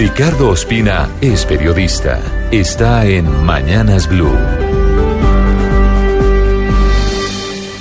Ricardo Ospina es periodista. Está en Mañanas Blue.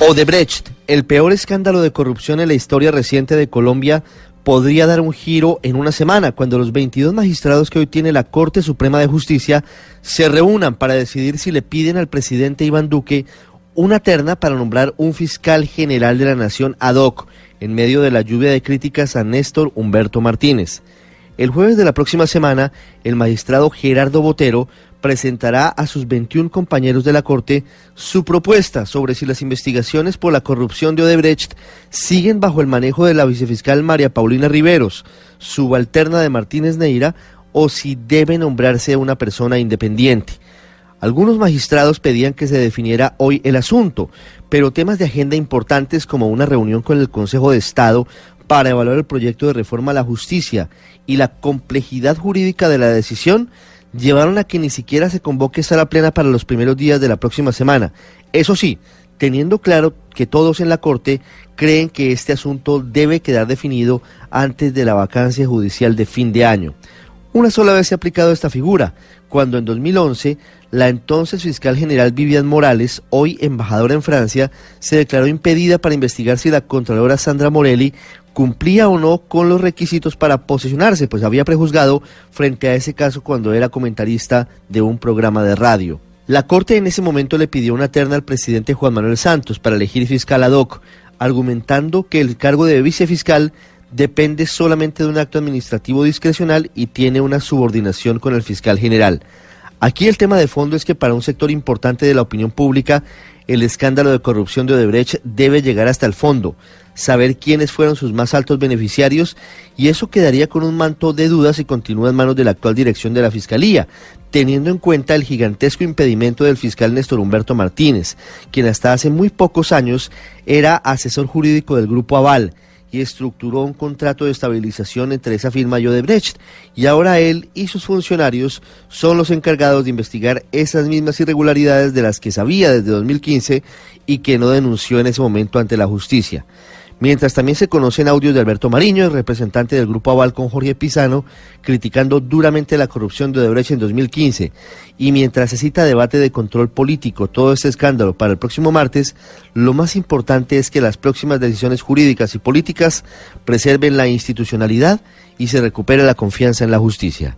Odebrecht, el peor escándalo de corrupción en la historia reciente de Colombia, podría dar un giro en una semana cuando los 22 magistrados que hoy tiene la Corte Suprema de Justicia se reúnan para decidir si le piden al presidente Iván Duque una terna para nombrar un fiscal general de la Nación ad hoc en medio de la lluvia de críticas a Néstor Humberto Martínez. El jueves de la próxima semana, el magistrado Gerardo Botero presentará a sus 21 compañeros de la Corte su propuesta sobre si las investigaciones por la corrupción de Odebrecht siguen bajo el manejo de la vicefiscal María Paulina Riveros, subalterna de Martínez Neira, o si debe nombrarse una persona independiente. Algunos magistrados pedían que se definiera hoy el asunto, pero temas de agenda importantes como una reunión con el Consejo de Estado para evaluar el proyecto de reforma a la justicia y la complejidad jurídica de la decisión llevaron a que ni siquiera se convoque sala plena para los primeros días de la próxima semana. Eso sí, teniendo claro que todos en la Corte creen que este asunto debe quedar definido antes de la vacancia judicial de fin de año. Una sola vez se ha aplicado esta figura, cuando en 2011 la entonces fiscal general Vivian Morales, hoy embajadora en Francia, se declaró impedida para investigar si la contralora Sandra Morelli cumplía o no con los requisitos para posicionarse, pues había prejuzgado frente a ese caso cuando era comentarista de un programa de radio. La Corte en ese momento le pidió una terna al presidente Juan Manuel Santos para elegir fiscal ad hoc, argumentando que el cargo de vicefiscal depende solamente de un acto administrativo discrecional y tiene una subordinación con el fiscal general. Aquí el tema de fondo es que para un sector importante de la opinión pública, el escándalo de corrupción de Odebrecht debe llegar hasta el fondo, saber quiénes fueron sus más altos beneficiarios y eso quedaría con un manto de dudas si continúa en manos de la actual dirección de la Fiscalía, teniendo en cuenta el gigantesco impedimento del fiscal Néstor Humberto Martínez, quien hasta hace muy pocos años era asesor jurídico del Grupo Aval estructuró un contrato de estabilización entre esa firma y Odebrecht. Y ahora él y sus funcionarios son los encargados de investigar esas mismas irregularidades de las que sabía desde 2015 y que no denunció en ese momento ante la justicia. Mientras también se conocen audios de Alberto Mariño, el representante del Grupo Aval con Jorge Pisano, criticando duramente la corrupción de Odebrecht en 2015. Y mientras se cita debate de control político todo este escándalo para el próximo martes, lo más importante es que las próximas decisiones jurídicas y políticas preserven la institucionalidad y se recupere la confianza en la justicia.